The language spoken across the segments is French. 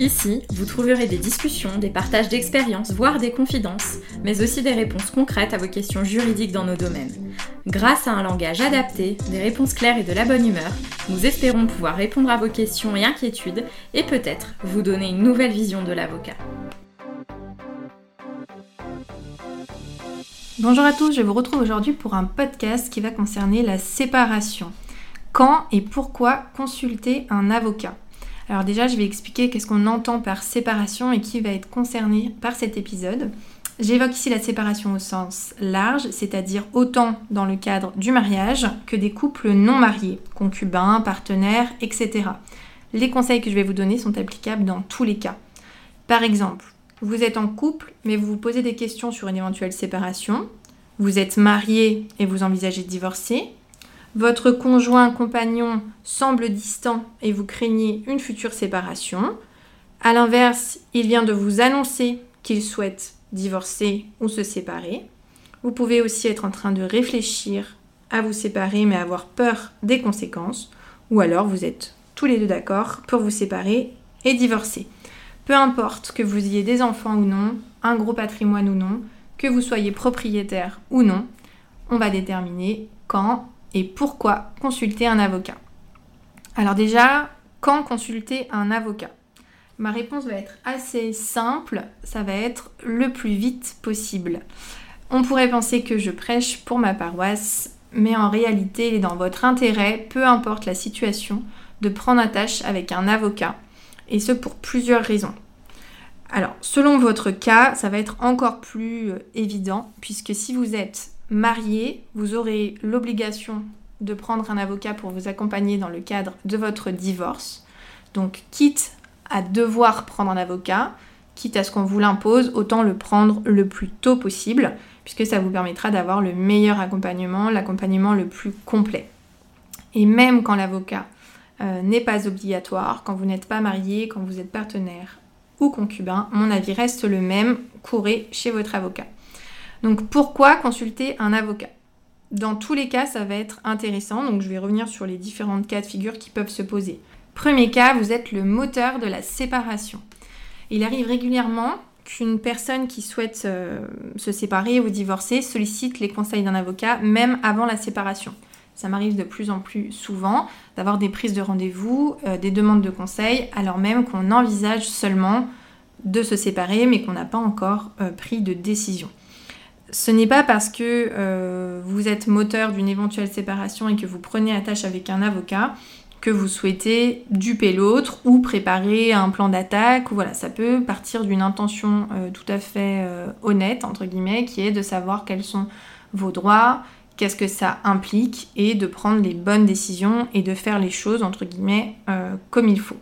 Ici, vous trouverez des discussions, des partages d'expériences, voire des confidences, mais aussi des réponses concrètes à vos questions juridiques dans nos domaines. Grâce à un langage adapté, des réponses claires et de la bonne humeur, nous espérons pouvoir répondre à vos questions et inquiétudes et peut-être vous donner une nouvelle vision de l'avocat. Bonjour à tous, je vous retrouve aujourd'hui pour un podcast qui va concerner la séparation. Quand et pourquoi consulter un avocat? Alors déjà, je vais expliquer qu'est-ce qu'on entend par séparation et qui va être concerné par cet épisode. J'évoque ici la séparation au sens large, c'est-à-dire autant dans le cadre du mariage que des couples non mariés, concubins, partenaires, etc. Les conseils que je vais vous donner sont applicables dans tous les cas. Par exemple, vous êtes en couple, mais vous vous posez des questions sur une éventuelle séparation. Vous êtes marié et vous envisagez de divorcer. Votre conjoint, compagnon semble distant et vous craignez une future séparation. A l'inverse, il vient de vous annoncer qu'il souhaite divorcer ou se séparer. Vous pouvez aussi être en train de réfléchir à vous séparer mais avoir peur des conséquences. Ou alors vous êtes tous les deux d'accord pour vous séparer et divorcer. Peu importe que vous ayez des enfants ou non, un gros patrimoine ou non, que vous soyez propriétaire ou non, on va déterminer quand et pourquoi consulter un avocat? Alors déjà, quand consulter un avocat? Ma réponse va être assez simple, ça va être le plus vite possible. On pourrait penser que je prêche pour ma paroisse, mais en réalité, il est dans votre intérêt, peu importe la situation, de prendre attache avec un avocat, et ce pour plusieurs raisons. Alors, selon votre cas, ça va être encore plus euh, évident, puisque si vous êtes marié, vous aurez l'obligation de prendre un avocat pour vous accompagner dans le cadre de votre divorce. Donc, quitte à devoir prendre un avocat, quitte à ce qu'on vous l'impose, autant le prendre le plus tôt possible, puisque ça vous permettra d'avoir le meilleur accompagnement, l'accompagnement le plus complet. Et même quand l'avocat euh, n'est pas obligatoire, quand vous n'êtes pas marié, quand vous êtes partenaire ou concubin, mon avis reste le même, courez chez votre avocat. Donc pourquoi consulter un avocat? Dans tous les cas, ça va être intéressant, donc je vais revenir sur les différentes cas de figure qui peuvent se poser. Premier cas, vous êtes le moteur de la séparation. Il arrive régulièrement qu'une personne qui souhaite euh, se séparer ou divorcer sollicite les conseils d'un avocat même avant la séparation. Ça m'arrive de plus en plus souvent d'avoir des prises de rendez-vous, euh, des demandes de conseils, alors même qu'on envisage seulement de se séparer, mais qu'on n'a pas encore euh, pris de décision. Ce n'est pas parce que vous êtes moteur d'une éventuelle séparation et que vous prenez attache avec un avocat que vous souhaitez duper l'autre ou préparer un plan d'attaque. Voilà, ça peut partir d'une intention euh, tout à fait euh, honnête, entre guillemets, qui est de savoir quels sont vos droits, qu'est-ce que ça implique et de prendre les bonnes décisions et de faire les choses, entre guillemets, euh, comme il faut.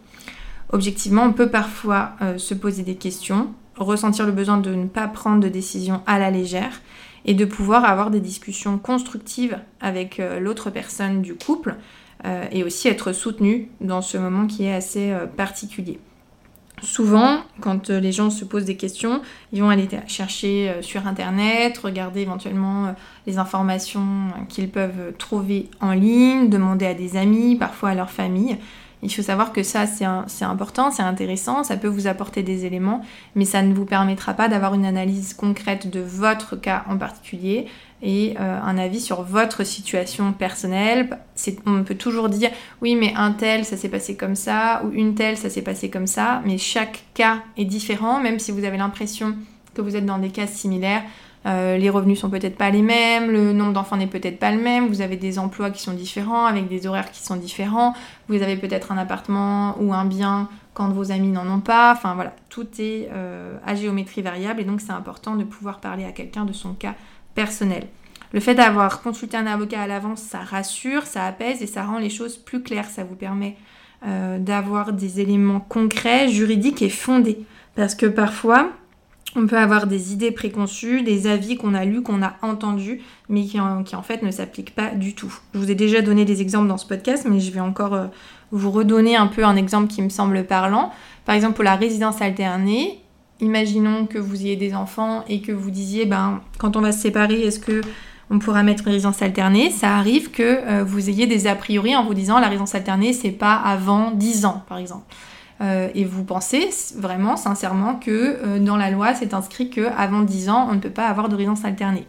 Objectivement, on peut parfois se poser des questions, ressentir le besoin de ne pas prendre de décision à la légère et de pouvoir avoir des discussions constructives avec l'autre personne du couple euh, et aussi être soutenu dans ce moment qui est assez euh, particulier. Souvent, quand euh, les gens se posent des questions, ils vont aller chercher sur Internet, regarder éventuellement les informations qu'ils peuvent trouver en ligne, demander à des amis, parfois à leur famille. Il faut savoir que ça, c'est important, c'est intéressant, ça peut vous apporter des éléments, mais ça ne vous permettra pas d'avoir une analyse concrète de votre cas en particulier et euh, un avis sur votre situation personnelle. On peut toujours dire oui, mais un tel, ça s'est passé comme ça, ou une telle, ça s'est passé comme ça, mais chaque cas est différent, même si vous avez l'impression que vous êtes dans des cas similaires. Euh, les revenus sont peut-être pas les mêmes, le nombre d'enfants n'est peut-être pas le même, vous avez des emplois qui sont différents, avec des horaires qui sont différents, vous avez peut-être un appartement ou un bien quand vos amis n'en ont pas, enfin voilà, tout est euh, à géométrie variable et donc c'est important de pouvoir parler à quelqu'un de son cas personnel. Le fait d'avoir consulté un avocat à l'avance, ça rassure, ça apaise et ça rend les choses plus claires, ça vous permet euh, d'avoir des éléments concrets, juridiques et fondés. Parce que parfois, on peut avoir des idées préconçues, des avis qu'on a lus, qu'on a entendus, mais qui en, fait ne s'appliquent pas du tout. Je vous ai déjà donné des exemples dans ce podcast, mais je vais encore euh, vous redonner un peu un exemple qui me semble parlant. Par exemple, pour la résidence alternée, imaginons que vous ayez des enfants et que vous disiez, ben, quand on va se séparer, est-ce que on pourra mettre une résidence alternée? Ça arrive que euh, vous ayez des a priori en vous disant la résidence alternée, c'est pas avant 10 ans, par exemple. Euh, et vous pensez vraiment sincèrement que euh, dans la loi, c'est inscrit qu'avant 10 ans, on ne peut pas avoir de résidence alternée.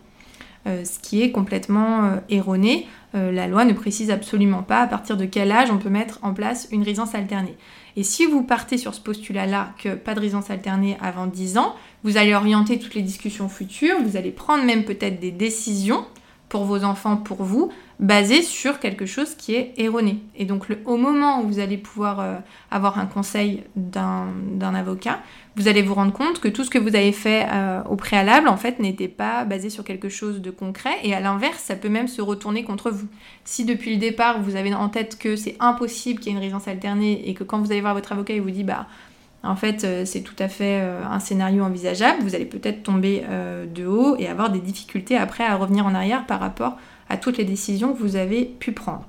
ce qui est complètement erroné. la loi ne précise absolument pas à partir de quel âge on peut mettre en place une résidence alternée. Et si vous partez sur ce postulat-là que pas de résidence alternée avant 10 ans, vous allez orienter toutes les discussions futures, vous allez prendre même peut-être des décisions pour vos enfants, pour vous, basé sur quelque chose qui est erroné. Et donc le, au moment où vous allez pouvoir euh, avoir un conseil d'un avocat, vous allez vous rendre compte que tout ce que vous avez fait euh, au préalable, en fait, n'était pas basé sur quelque chose de concret. Et à l'inverse, ça peut même se retourner contre vous. Si depuis le départ, vous avez en tête que c'est impossible qu'il y ait une résidence alternée et que quand vous allez voir votre avocat, il vous dit, bah, en fait, euh, c'est tout à fait un scénario envisageable, vous allez peut-être tomber de haut et avoir des difficultés après à revenir en arrière par rapport à toutes les décisions que vous avez pu prendre.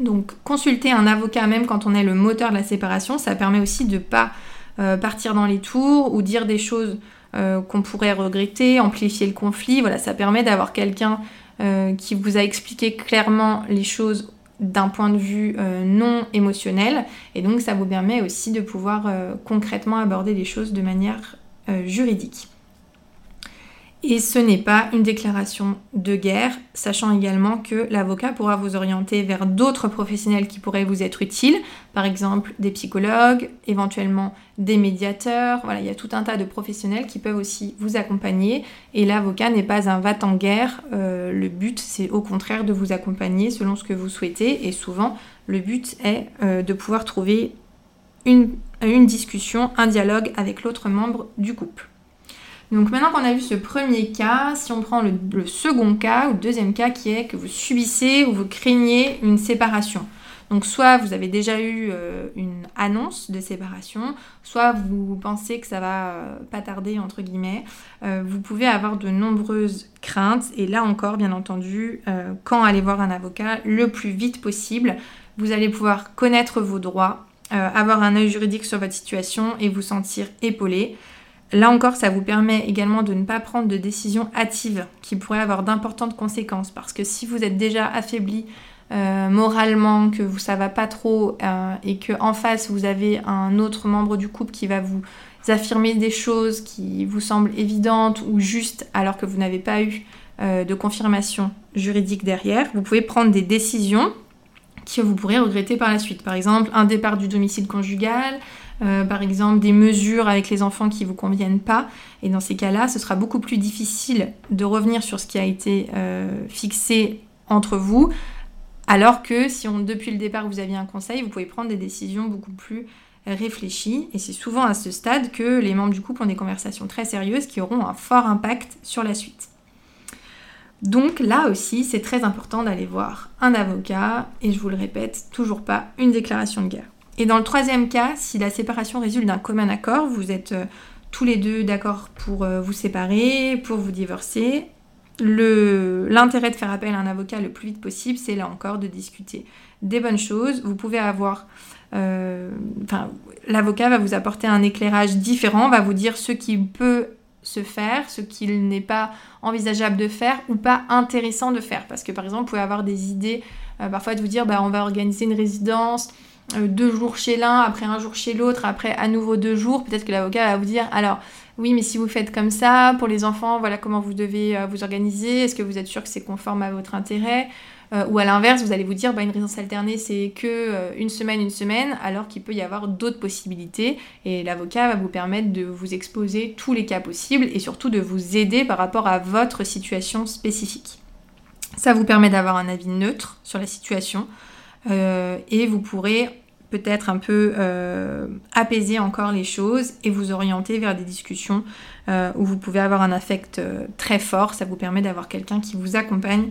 Donc consulter un avocat même quand on est le moteur de la séparation, ça permet aussi de ne pas euh, partir dans les tours ou dire des choses euh, qu'on pourrait regretter, amplifier le conflit. Voilà, ça permet d'avoir quelqu'un euh, qui vous a expliqué clairement les choses d'un point de vue non émotionnel et donc ça vous permet aussi de pouvoir concrètement aborder les choses de manière juridique. Et ce n'est pas une déclaration de guerre, sachant également que l'avocat pourra vous orienter vers d'autres professionnels qui pourraient vous être utiles, par exemple des psychologues, éventuellement des médiateurs. Voilà, il y a tout un tas de professionnels qui peuvent aussi vous accompagner. Et l'avocat n'est pas un va en guerre. Euh, le but, c'est au contraire de vous accompagner selon ce que vous souhaitez. Et souvent, le but est euh, de pouvoir trouver une discussion, un dialogue avec l'autre membre du couple. Donc maintenant qu'on a vu ce premier cas, si on prend le, second cas ou le deuxième cas qui est que vous subissez ou vous craignez une séparation. Donc soit vous avez déjà eu euh, une annonce de séparation, soit vous pensez que ça va euh, pas tarder entre guillemets. Euh, vous pouvez avoir de nombreuses craintes et là encore bien entendu quand aller voir un avocat le plus vite possible, vous allez pouvoir connaître vos droits, avoir un œil juridique sur votre situation et vous sentir épaulé. Là encore, ça vous permet également de ne pas prendre de décisions hâtives qui pourraient avoir d'importantes conséquences. Parce que si vous êtes déjà affaibli euh, moralement, que vous, ça va pas trop euh, et que en face vous avez un autre membre du couple qui va vous affirmer des choses qui vous semblent évidentes ou justes alors que vous n'avez pas eu euh, de confirmation juridique derrière, vous pouvez prendre des décisions que vous pourrez regretter par la suite. Par exemple, un départ du domicile conjugal, euh, par exemple des mesures avec les enfants qui ne vous conviennent pas. Et dans ces cas-là, ce sera beaucoup plus difficile de revenir sur ce qui a été euh, fixé entre vous, alors que si on, depuis le départ vous aviez un conseil, vous pouvez prendre des décisions beaucoup plus réfléchies. Et c'est souvent à ce stade que les membres du couple ont des conversations très sérieuses qui auront un fort impact sur la suite. Donc là aussi, c'est très important d'aller voir un avocat, et je vous le répète, toujours pas une déclaration de guerre. Et dans le troisième cas, si la séparation résulte d'un commun accord, vous êtes euh, tous les deux d'accord pour euh, vous séparer, pour vous divorcer, l'intérêt de faire appel à un avocat le plus vite possible, c'est là encore de discuter des bonnes choses. Vous pouvez avoir... Euh, l'avocat va vous apporter un éclairage différent, va vous dire ce qui peut se faire, ce qu'il n'est pas envisageable de faire ou pas intéressant de faire. Parce que par exemple, vous pouvez avoir des idées, parfois de vous dire, bah, on va organiser une résidence deux jours chez l'un, après un jour chez l'autre, après à nouveau deux jours, peut-être que l'avocat va vous dire alors oui mais si vous faites comme ça, pour les enfants, voilà comment vous devez euh, vous organiser, est-ce que vous êtes sûr que c'est conforme à votre intérêt euh, Ou à l'inverse, vous allez vous dire bah, une résidence alternée c'est que une semaine, une semaine, alors qu'il peut y avoir d'autres possibilités et l'avocat va vous permettre de vous exposer tous les cas possibles et surtout de vous aider par rapport à votre situation spécifique. Ça vous permet d'avoir un avis neutre sur la situation, euh, et vous pourrez peut-être un peu euh, apaiser encore les choses et vous orienter vers des discussions euh, où vous pouvez avoir un affect très fort. Ça vous permet d'avoir quelqu'un qui vous accompagne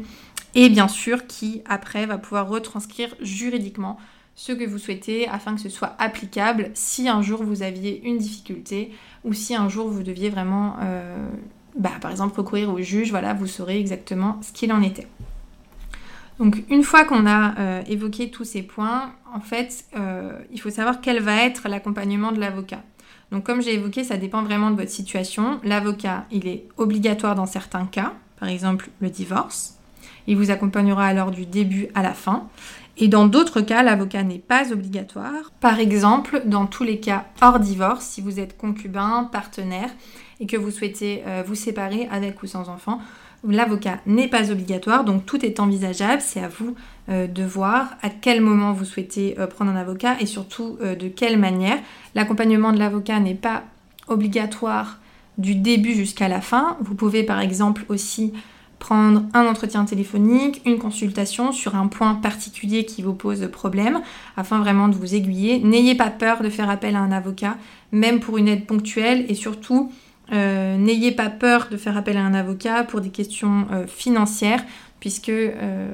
et bien sûr qui après va pouvoir retranscrire juridiquement ce que vous souhaitez afin que ce soit applicable si un jour vous aviez une difficulté ou si un jour vous deviez vraiment, bah, par exemple, recourir au juge, voilà, vous saurez exactement ce qu'il en était. Donc une fois qu'on a euh, évoqué tous ces points, en fait, euh, il faut savoir quel va être l'accompagnement de l'avocat. Donc comme j'ai évoqué, ça dépend vraiment de votre situation. L'avocat, il est obligatoire dans certains cas, par exemple le divorce. Il vous accompagnera alors du début à la fin. Et dans d'autres cas, l'avocat n'est pas obligatoire. Par exemple, dans tous les cas hors divorce, si vous êtes concubin, partenaire et que vous souhaitez euh, vous séparer avec ou sans enfant, l'avocat n'est pas obligatoire, donc tout est envisageable. C'est à vous euh, de voir à quel moment vous souhaitez euh, prendre un avocat et surtout de quelle manière. L'accompagnement de l'avocat n'est pas obligatoire du début jusqu'à la fin. Vous pouvez par exemple aussi prendre un entretien téléphonique, une consultation sur un point particulier qui vous pose problème, afin vraiment de vous aiguiller. N'ayez pas peur de faire appel à un avocat, même pour une aide ponctuelle, et surtout, euh, n'ayez pas peur de faire appel à un avocat pour des questions euh, financières, puisque, euh,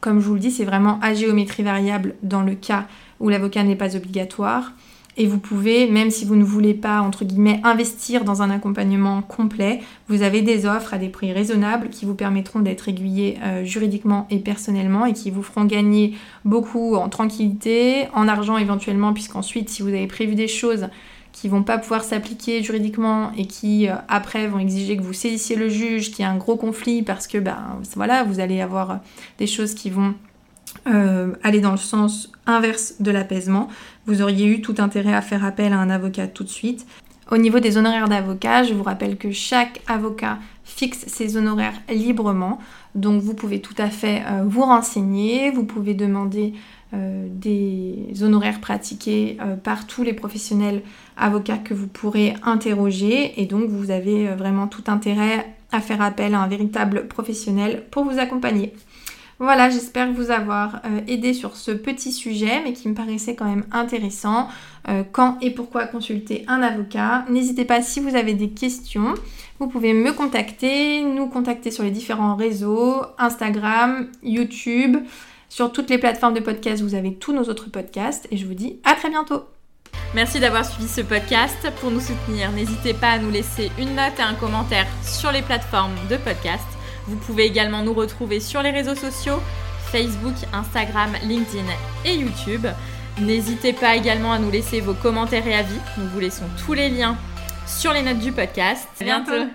comme je vous le dis, c'est vraiment à géométrie variable dans le cas où l'avocat n'est pas obligatoire. Et vous pouvez, même si vous ne voulez pas, entre guillemets, investir dans un accompagnement complet, vous avez des offres à des prix raisonnables qui vous permettront d'être aiguillé euh, juridiquement et personnellement et qui vous feront gagner beaucoup en tranquillité, en argent éventuellement, puisqu'ensuite, si vous avez prévu des choses qui vont pas pouvoir s'appliquer juridiquement et qui euh, après vont exiger que vous saisissiez le juge, qu'il y a un gros conflit parce que ben voilà, vous allez avoir des choses qui vont euh, aller dans le sens inverse de l'apaisement, vous auriez eu tout intérêt à faire appel à un avocat tout de suite. Au niveau des honoraires d'avocat, je vous rappelle que chaque avocat fixe ses honoraires librement, donc vous pouvez tout à fait euh, vous renseigner, vous pouvez demander euh, des honoraires pratiqués par tous les professionnels avocats que vous pourrez interroger, et donc vous avez vraiment tout intérêt à faire appel à un véritable professionnel pour vous accompagner. Voilà, j'espère vous avoir euh, aidé sur ce petit sujet, mais qui me paraissait quand même intéressant. Euh, quand et pourquoi consulter un avocat N'hésitez pas si vous avez des questions. Vous pouvez me contacter, nous contacter sur les différents réseaux, Instagram, YouTube. Sur toutes les plateformes de podcast, vous avez tous nos autres podcasts. Et je vous dis à très bientôt Merci d'avoir suivi ce podcast. Pour nous soutenir, n'hésitez pas à nous laisser une note et un commentaire sur les plateformes de podcast. Vous pouvez également nous retrouver sur les réseaux sociaux, Facebook, Instagram, LinkedIn et YouTube. N'hésitez pas également à nous laisser vos commentaires et avis. Nous vous laissons tous les liens sur les notes du podcast. À bientôt.